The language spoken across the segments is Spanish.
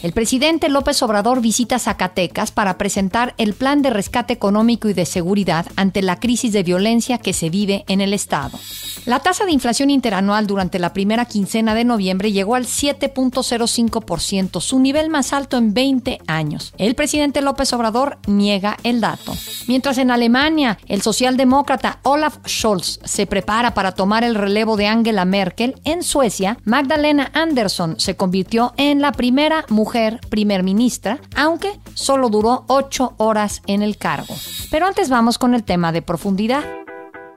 El presidente López Obrador visita Zacatecas para presentar el plan de rescate económico y de seguridad ante la crisis de violencia que se vive en el Estado. La tasa de inflación interanual durante la primera quincena de noviembre llegó al 7.05%, su nivel más alto en 20 años. El presidente López Obrador niega el dato. Mientras en Alemania, el socialdemócrata Olaf Scholz se prepara para tomar el relevo de Angela Merkel, en Suecia, Magdalena Andersson se convirtió en la primera mujer primer ministra, aunque solo duró ocho horas en el cargo. Pero antes vamos con el tema de profundidad.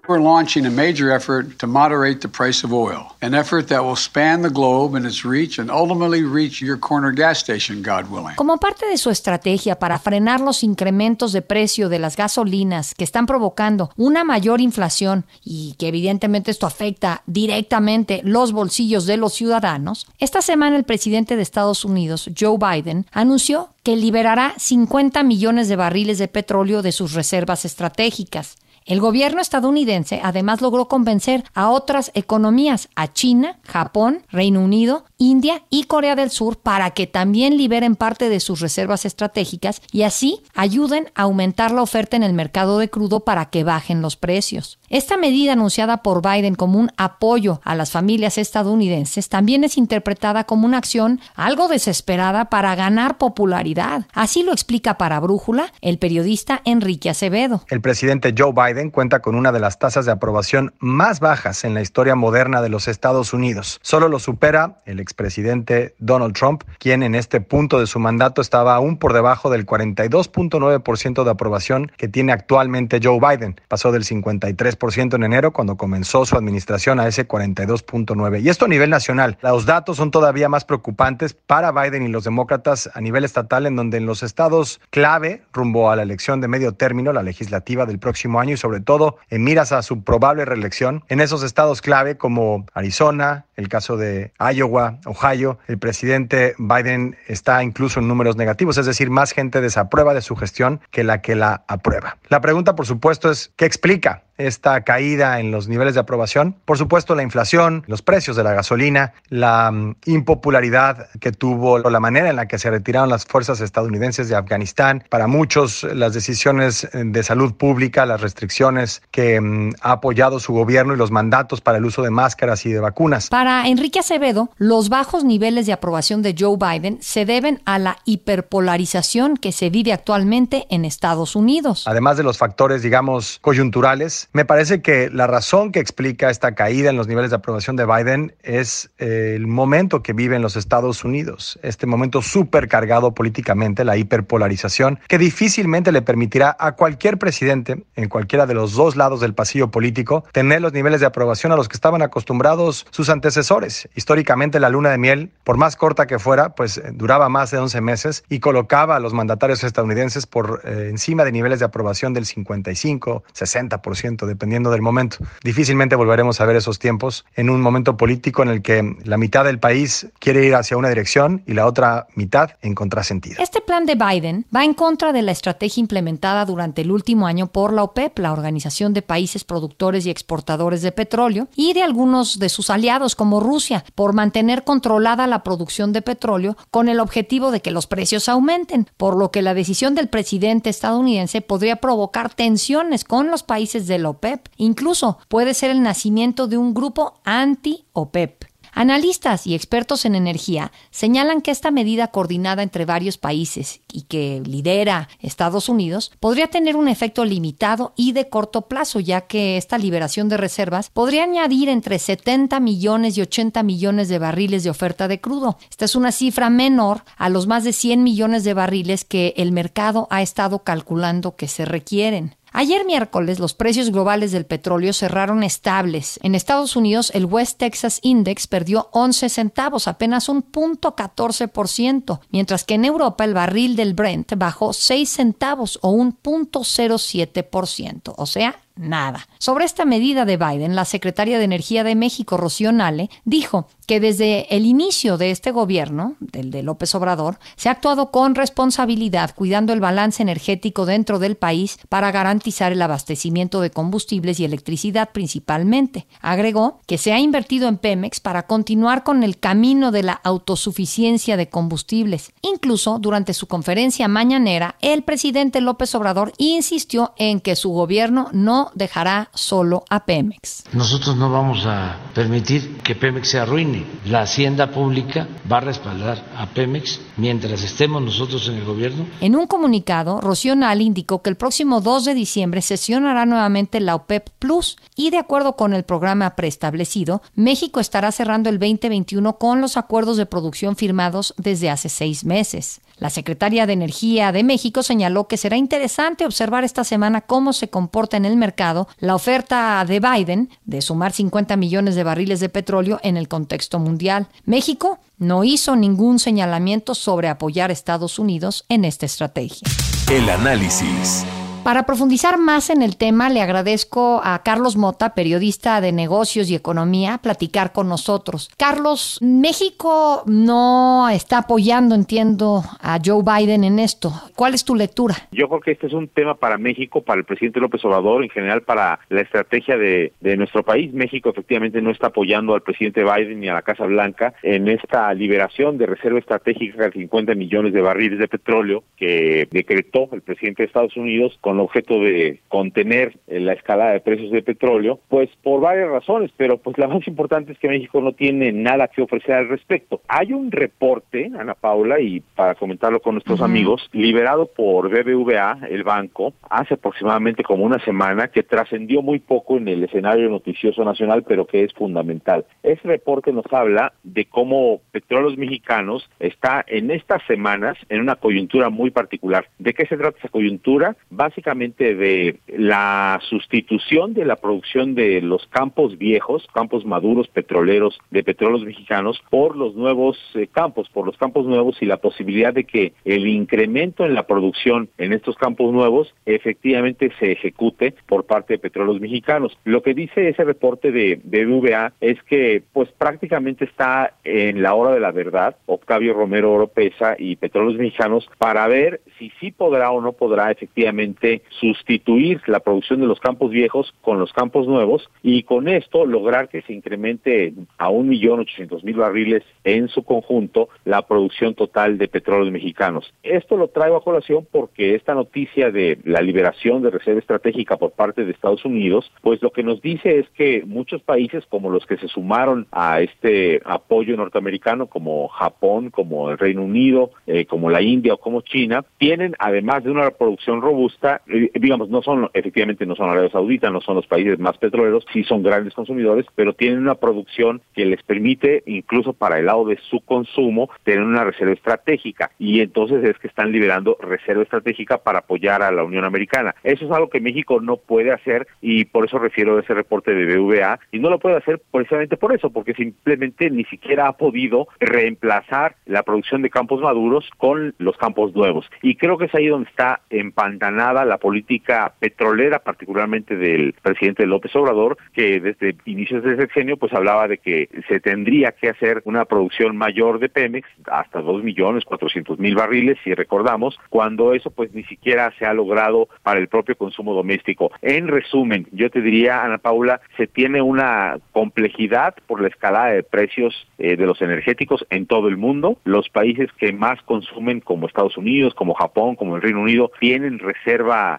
We're launching a major effort to moderate the price of oil, an effort that will span the globe in its reach and ultimately reach your corner gas station, God willing. Como parte de su estrategia para frenar los incrementos de precio de las gasolinas que están provocando una mayor inflación y que evidentemente esto afecta directamente los bolsillos de los ciudadanos, esta semana el presidente de Estados Unidos, Joe Biden, anunció que liberará 50 millones de barriles de petróleo de sus reservas estratégicas. El gobierno estadounidense además logró convencer a otras economías, a China, Japón, Reino Unido, India y Corea del Sur, para que también liberen parte de sus reservas estratégicas y así ayuden a aumentar la oferta en el mercado de crudo para que bajen los precios. Esta medida anunciada por Biden como un apoyo a las familias estadounidenses también es interpretada como una acción algo desesperada para ganar popularidad. Así lo explica para Brújula el periodista Enrique Acevedo. El presidente Joe Biden cuenta con una de las tasas de aprobación más bajas en la historia moderna de los Estados Unidos. Solo lo supera el expresidente Donald Trump, quien en este punto de su mandato estaba aún por debajo del 42.9% de aprobación que tiene actualmente Joe Biden. Pasó del 53% en enero cuando comenzó su administración a ese 42.9%. Y esto a nivel nacional. Los datos son todavía más preocupantes para Biden y los demócratas a nivel estatal, en donde en los estados clave rumbo a la elección de medio término, la legislativa del próximo año, sobre todo en miras a su probable reelección. En esos estados clave como Arizona, el caso de Iowa, Ohio, el presidente Biden está incluso en números negativos, es decir, más gente desaprueba de su gestión que la que la aprueba. La pregunta, por supuesto, es ¿qué explica esta caída en los niveles de aprobación. Por supuesto, la inflación, los precios de la gasolina, la mm, impopularidad que tuvo, la manera en la que se retiraron las fuerzas estadounidenses de Afganistán. Para muchos, las decisiones de salud pública, las restricciones que mm, ha apoyado su gobierno y los mandatos para el uso de máscaras y de vacunas. Para Enrique Acevedo, los bajos niveles de aprobación de Joe Biden se deben a la hiperpolarización que se vive actualmente en Estados Unidos. Además de los factores, digamos, coyunturales, me parece que la razón que explica esta caída en los niveles de aprobación de Biden es eh, el momento que vive en los Estados Unidos, este momento súper cargado políticamente, la hiperpolarización, que difícilmente le permitirá a cualquier presidente en cualquiera de los dos lados del pasillo político tener los niveles de aprobación a los que estaban acostumbrados sus antecesores. Históricamente la luna de miel, por más corta que fuera, pues eh, duraba más de 11 meses y colocaba a los mandatarios estadounidenses por eh, encima de niveles de aprobación del 55, 60% dependiendo del momento. Difícilmente volveremos a ver esos tiempos en un momento político en el que la mitad del país quiere ir hacia una dirección y la otra mitad en contrasentido. Este plan de Biden va en contra de la estrategia implementada durante el último año por la OPEP, la Organización de Países Productores y Exportadores de Petróleo, y de algunos de sus aliados como Rusia, por mantener controlada la producción de petróleo con el objetivo de que los precios aumenten, por lo que la decisión del presidente estadounidense podría provocar tensiones con los países de OPEP. Incluso puede ser el nacimiento de un grupo anti-OPEP. Analistas y expertos en energía señalan que esta medida coordinada entre varios países y que lidera Estados Unidos podría tener un efecto limitado y de corto plazo, ya que esta liberación de reservas podría añadir entre 70 millones y 80 millones de barriles de oferta de crudo. Esta es una cifra menor a los más de 100 millones de barriles que el mercado ha estado calculando que se requieren. Ayer miércoles los precios globales del petróleo cerraron estables. En Estados Unidos el West Texas Index perdió 11 centavos, apenas un punto 14%, mientras que en Europa el barril del Brent bajó 6 centavos o un punto 07%, o sea, nada. Sobre esta medida de Biden, la secretaria de Energía de México, Rocío Nale, dijo que desde el inicio de este gobierno, del de López Obrador, se ha actuado con responsabilidad, cuidando el balance energético dentro del país para garantizar el abastecimiento de combustibles y electricidad principalmente. Agregó que se ha invertido en Pemex para continuar con el camino de la autosuficiencia de combustibles. Incluso durante su conferencia mañanera, el presidente López Obrador insistió en que su gobierno no dejará solo a Pemex. Nosotros no vamos a permitir que Pemex se arruine. La hacienda pública va a respaldar a Pemex mientras estemos nosotros en el gobierno. En un comunicado, Rocío Nali indicó que el próximo 2 de diciembre sesionará nuevamente la OPEP Plus y de acuerdo con el programa preestablecido, México estará cerrando el 2021 con los acuerdos de producción firmados desde hace seis meses. La secretaria de Energía de México señaló que será interesante observar esta semana cómo se comporta en el mercado la oferta de Biden de sumar 50 millones de barriles de petróleo en el contexto mundial. México no hizo ningún señalamiento sobre apoyar a Estados Unidos en esta estrategia. El análisis. Para profundizar más en el tema, le agradezco a Carlos Mota, periodista de negocios y economía, platicar con nosotros. Carlos, México no está apoyando, entiendo, a Joe Biden en esto. ¿Cuál es tu lectura? Yo creo que este es un tema para México, para el presidente López Obrador, en general para la estrategia de, nuestro país. México efectivamente no está apoyando al presidente Biden ni a la Casa Blanca en esta liberación de reserva estratégica de 50 millones de barriles de petróleo que decretó el presidente de Estados Unidos con objeto de contener la escalada de precios de petróleo, pues por varias razones, pero pues la más importante es que México no tiene nada que ofrecer al respecto. Hay un reporte, Ana Paula, y para comentarlo con nuestros amigos, liberado por BBVA, el banco, hace aproximadamente como una semana, que trascendió muy poco en el escenario noticioso nacional, pero que es fundamental. Ese reporte nos habla de cómo Petróleos Mexicanos está en estas semanas en una coyuntura muy particular. ¿De qué se trata esa coyuntura? Básicamente de la sustitución de la producción de los campos viejos, campos maduros petroleros de petróleos mexicanos por los nuevos eh, campos, por los campos nuevos y la posibilidad de que el incremento en la producción en estos campos nuevos efectivamente se ejecute por parte de petróleos mexicanos. Lo que dice ese reporte de BBVA es que pues prácticamente está en la hora de la verdad Octavio Romero Oropesa y petróleos mexicanos para ver si sí podrá o no podrá efectivamente sustituir la producción de los campos viejos con los campos nuevos y con esto lograr que se incremente a un millón ochocientos mil barriles en su conjunto la producción total de petróleos mexicanos. Esto lo traigo a colación porque esta noticia de la liberación de reserva estratégica por parte de Estados Unidos, pues lo que nos dice es que muchos países como los que se sumaron a este apoyo norteamericano, como Japón, como el Reino Unido, eh, como la India o como China, tienen además de una producción robusta, eh, digamos, no son, efectivamente no son Arabia Saudita, no son los países más petroleros, sí son grandes consumidores, pero tienen una producción que les permite, incluso para el lado de su consumo, tener una reserva estratégica. Y entonces es que están liberando reserva estratégica para apoyar a la Unión Americana. Eso es algo que México no puede hacer y por eso refiero a ese reporte de BVA y no lo puede hacer precisamente por eso, porque simplemente ni siquiera ha podido reemplazar la producción de campos maduros con los campos nuevos. Y creo que es ahí donde está empantanada la política petrolera, particularmente del presidente López Obrador, que desde inicios de sexenio pues hablaba de que se tendría que hacer una producción mayor de Pemex, hasta dos millones cuatrocientos mil barriles, si recordamos, cuando eso pues ni siquiera se ha logrado para el propio consumo doméstico. En resumen, yo te diría, Ana Paula, se tiene una complejidad por la escalada de precios eh, de los energéticos en todo el mundo. Los países que más consumen, como Estados Unidos, como Japón, como el Reino Unido, tienen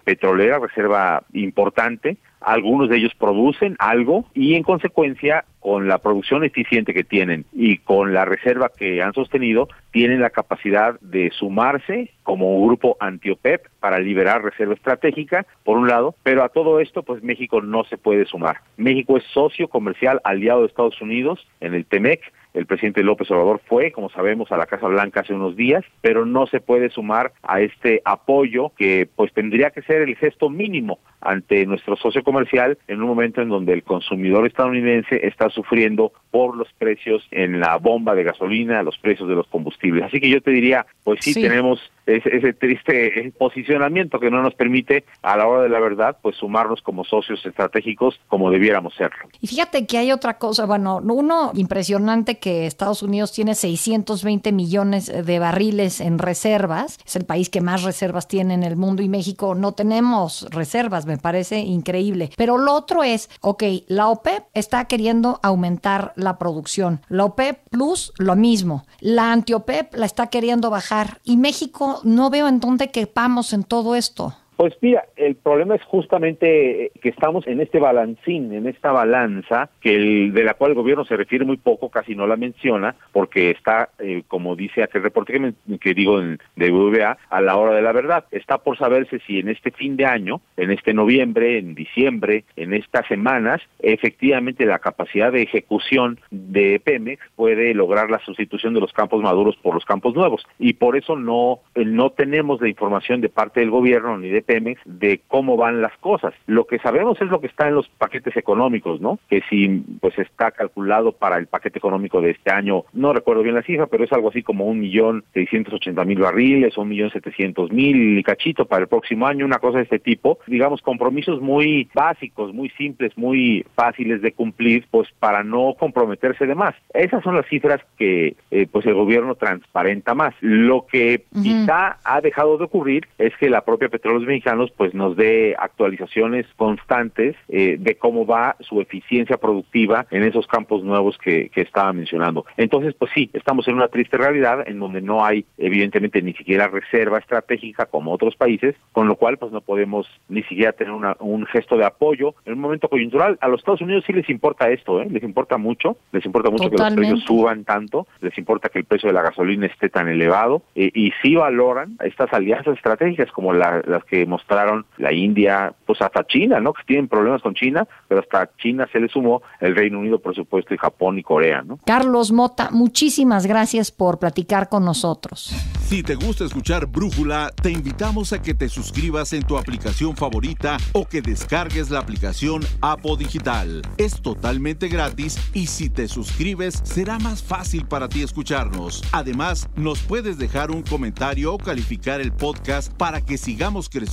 petrolera, reserva importante. Algunos de ellos producen algo y en consecuencia con la producción eficiente que tienen y con la reserva que han sostenido, tienen la capacidad de sumarse como un grupo anti-OPEP para liberar reserva estratégica, por un lado, pero a todo esto, pues México no se puede sumar. México es socio comercial aliado de Estados Unidos en el TEMEC, el presidente López Obrador fue, como sabemos, a la Casa Blanca hace unos días, pero no se puede sumar a este apoyo que pues tendría que ser el gesto mínimo ante nuestro socio comercial en un momento en donde el consumidor estadounidense está sufriendo por los precios en la bomba de gasolina, los precios de los combustibles. Así que yo te diría, pues sí, tenemos ese, ese, triste posicionamiento que no nos permite a la hora de la verdad pues sumarnos como socios estratégicos como debiéramos serlo. Y fíjate que hay otra cosa, bueno, uno impresionante que Estados Unidos tiene 620 millones de barriles en reservas, es el país que más reservas tiene en el mundo y México no tenemos reservas, me parece increíble. Pero lo otro es, ok, la OPEP está queriendo aumentar la producción, la OPEP Plus lo mismo, la anti-OPEP la está queriendo bajar y México no veo en dónde quepamos en todo esto. Pues mira, el problema es justamente que estamos en este balancín, en esta balanza, que el, de la cual el gobierno se refiere muy poco, casi no la menciona, porque está, eh, como dice aquel reporte que, que digo de VBA, a la hora de la verdad. Está por saberse si en este fin de año, en este noviembre, en diciembre, en estas semanas, efectivamente la capacidad de ejecución de Pemex puede lograr la sustitución de los campos maduros por los campos nuevos. Y por eso no, no tenemos la información de parte del gobierno ni de Pemex de cómo van las cosas. Lo que sabemos es lo que está en los paquetes económicos, ¿no? Que si pues está calculado para el paquete económico de este año, no recuerdo bien la cifra, pero es algo así como un millón seiscientos ochenta mil barriles, un millón setecientos mil cachito para el próximo año, una cosa de este tipo. Digamos, compromisos muy básicos, muy simples, muy fáciles de cumplir, pues para no comprometerse de más. Esas son las cifras que eh, pues el gobierno transparenta más. Lo que quizá ha dejado de ocurrir es que la propia Petróleos Mexicanos pues nos dé actualizaciones constantes eh, de cómo va su eficiencia productiva en esos campos nuevos que, que estaba mencionando. Entonces, pues sí, estamos en una triste realidad en donde no hay evidentemente ni siquiera reserva estratégica como otros países, con lo cual pues no podemos ni siquiera tener una, un gesto de apoyo en un momento coyuntural. A los Estados Unidos sí les importa esto, ¿eh? les importa mucho, les importa mucho que los precios suban tanto, les importa que el precio de la gasolina esté tan elevado eh, y sí valoran estas alianzas estratégicas como las que mostraron la India, pues hasta China, ¿no? Que tienen problemas con China, pero hasta China se le sumó el Reino Unido, por supuesto, y Japón y Corea, ¿no? Carlos Mota, muchísimas gracias por platicar con nosotros. Si te gusta escuchar Brújula, te invitamos a que te suscribas en tu aplicación favorita o que descargues la aplicación Apo Digital. Es totalmente gratis y si te suscribes será más fácil para ti escucharnos. Además, nos puedes dejar un comentario o calificar el podcast para que sigamos creciendo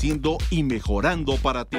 y mejorando para ti.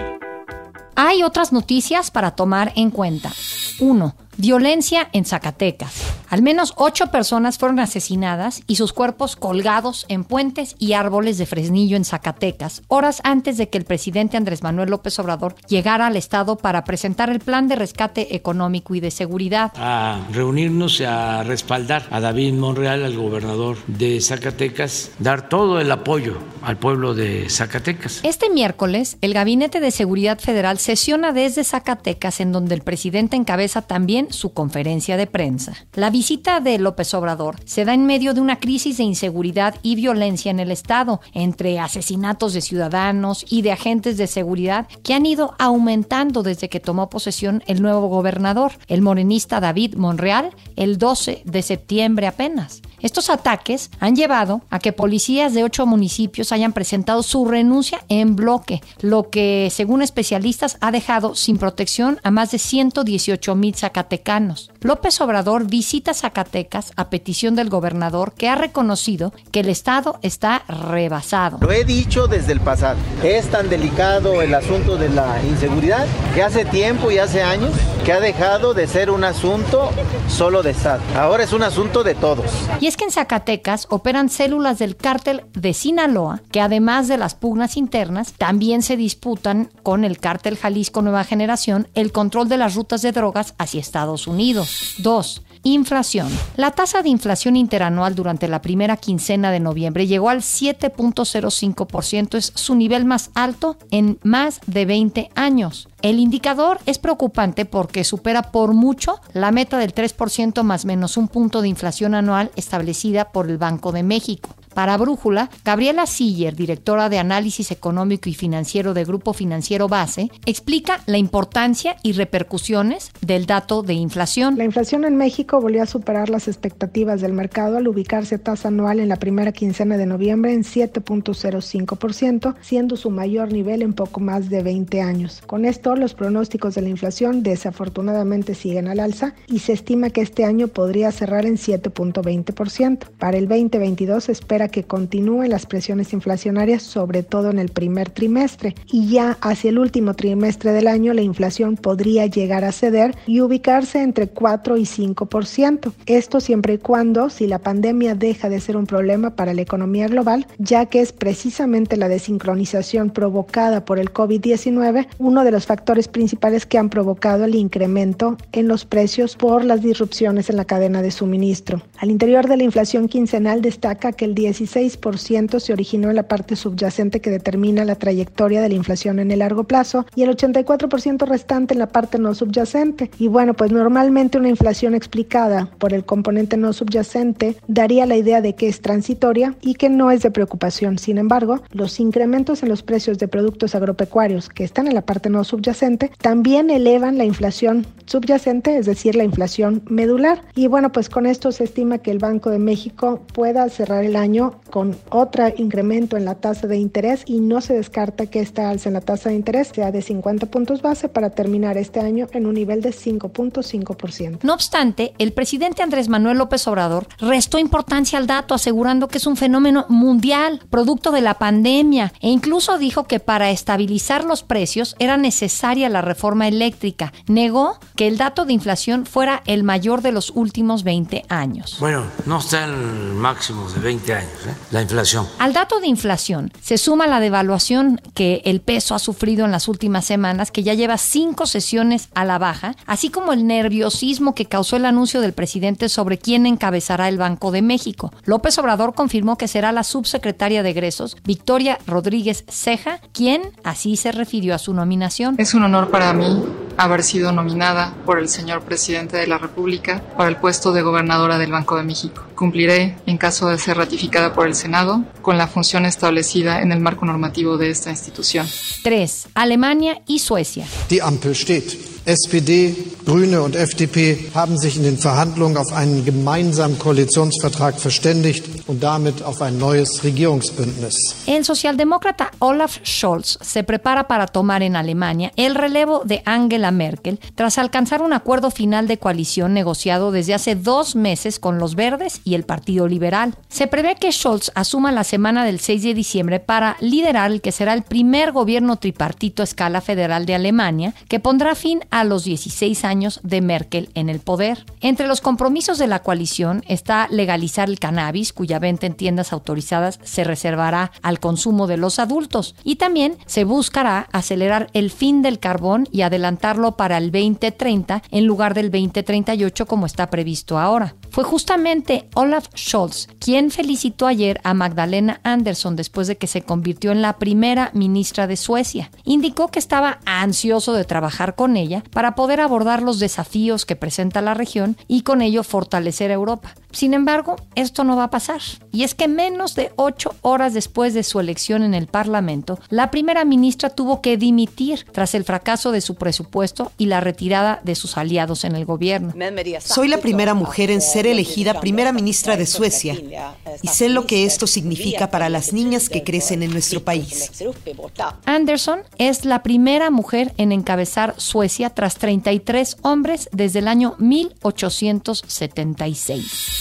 Hay otras noticias para tomar en cuenta. 1. Violencia en Zacatecas. Al menos ocho personas fueron asesinadas y sus cuerpos colgados en puentes y árboles de Fresnillo en Zacatecas, horas antes de que el presidente Andrés Manuel López Obrador llegara al Estado para presentar el plan de rescate económico y de seguridad. A reunirnos, a respaldar a David Monreal, al gobernador de Zacatecas, dar todo el apoyo al pueblo de Zacatecas. Este miércoles, el Gabinete de Seguridad Federal sesiona desde Zacatecas, en donde el presidente encabeza también su conferencia de prensa. La visita de López Obrador se da en medio de una crisis de inseguridad y violencia en el Estado, entre asesinatos de ciudadanos y de agentes de seguridad que han ido aumentando desde que tomó posesión el nuevo gobernador, el morenista David Monreal, el 12 de septiembre apenas. Estos ataques han llevado a que policías de ocho municipios hayan presentado su renuncia en bloque, lo que, según especialistas, ha dejado sin protección a más de 118 mil zacatecanos. López Obrador visita Zacatecas a petición del gobernador que ha reconocido que el Estado está rebasado. Lo he dicho desde el pasado. Es tan delicado el asunto de la inseguridad que hace tiempo y hace años que ha dejado de ser un asunto solo de Estado. Ahora es un asunto de todos. Y es que en Zacatecas operan células del cártel de Sinaloa, que además de las pugnas internas, también se disputan con el cártel Jalisco Nueva Generación el control de las rutas de drogas hacia Estados Unidos. 2. Inflación. La tasa de inflación interanual durante la primera quincena de noviembre llegó al 7.05%, es su nivel más alto en más de 20 años. El indicador es preocupante porque supera por mucho la meta del 3% más menos un punto de inflación anual establecida por el Banco de México. Para Brújula, Gabriela Siller, directora de Análisis Económico y Financiero de Grupo Financiero Base, explica la importancia y repercusiones del dato de inflación. La inflación en México volvió a superar las expectativas del mercado al ubicarse a tasa anual en la primera quincena de noviembre en 7.05%, siendo su mayor nivel en poco más de 20 años. Con esto, los pronósticos de la inflación desafortunadamente siguen al alza y se estima que este año podría cerrar en 7.20%. Para el 2022 se espera que continúen las presiones inflacionarias, sobre todo en el primer trimestre, y ya hacia el último trimestre del año la inflación podría llegar a ceder y ubicarse entre 4 y 5%. Esto siempre y cuando, si la pandemia deja de ser un problema para la economía global, ya que es precisamente la desincronización provocada por el COVID-19 uno de los factores principales que han provocado el incremento en los precios por las disrupciones en la cadena de suministro. Al interior de la inflación quincenal destaca que el 16% se originó en la parte subyacente que determina la trayectoria de la inflación en el largo plazo y el 84% restante en la parte no subyacente. Y bueno, pues normalmente una inflación explicada por el componente no subyacente daría la idea de que es transitoria y que no es de preocupación. Sin embargo, los incrementos en los precios de productos agropecuarios que están en la parte no subyacente también elevan la inflación subyacente, es decir, la inflación medular. Y bueno, pues con esto se estima que el Banco de México pueda cerrar el año con otro incremento en la tasa de interés y no se descarta que esta alza en la tasa de interés sea de 50 puntos base para terminar este año en un nivel de 5.5%. No obstante, el presidente Andrés Manuel López Obrador restó importancia al dato asegurando que es un fenómeno mundial, producto de la pandemia, e incluso dijo que para estabilizar los precios era necesaria la reforma eléctrica. Negó que el dato de inflación fuera el mayor de los últimos 20 años. Bueno, no está en el máximo de 20 años. La inflación. Al dato de inflación se suma la devaluación que el peso ha sufrido en las últimas semanas, que ya lleva cinco sesiones a la baja, así como el nerviosismo que causó el anuncio del presidente sobre quién encabezará el Banco de México. López Obrador confirmó que será la subsecretaria de egresos, Victoria Rodríguez Ceja, quien así se refirió a su nominación. Es un honor para mí haber sido nominada por el señor presidente de la República para el puesto de gobernadora del Banco de México. Cumpliré, en caso de ser ratificada por el Senado, con la función establecida en el marco normativo de esta institución. 3. Alemania y Suecia. Die Ampel steht. SPD, Grüne und FDP haben sich in den Verhandlungen auf einen gemeinsamen Koalitionsvertrag verständigt und damit auf ein neues Regierungsbündnis. El socialdemócrata Olaf Scholz se prepara para tomar en Alemania el relevo de Angela Merkel tras alcanzar un acuerdo final de coalición negociado desde hace dos meses con los Verdes y el Partido Liberal. Se prevé que Scholz asuma la semana del 6 de diciembre para liderar el que será el primer gobierno tripartito a escala federal de Alemania que pondrá fin a los 16 años de Merkel en el poder. Entre los compromisos de la coalición está legalizar el cannabis, cuya venta en tiendas autorizadas se reservará al consumo de los adultos, y también se buscará acelerar el fin del carbón y adelantarlo para el 2030 en lugar del 2038 como está previsto ahora. Fue justamente Olaf Scholz quien felicitó ayer a Magdalena Andersson después de que se convirtió en la primera ministra de Suecia. Indicó que estaba ansioso de trabajar con ella para poder abordar los desafíos que presenta la región y con ello fortalecer a Europa. Sin embargo, esto no va a pasar. Y es que menos de ocho horas después de su elección en el Parlamento, la primera ministra tuvo que dimitir tras el fracaso de su presupuesto y la retirada de sus aliados en el gobierno. Soy la primera mujer en ser elegida primera ministra de Suecia y sé lo que esto significa para las niñas que crecen en nuestro país. Anderson es la primera mujer en encabezar Suecia tras 33 hombres desde el año 1876.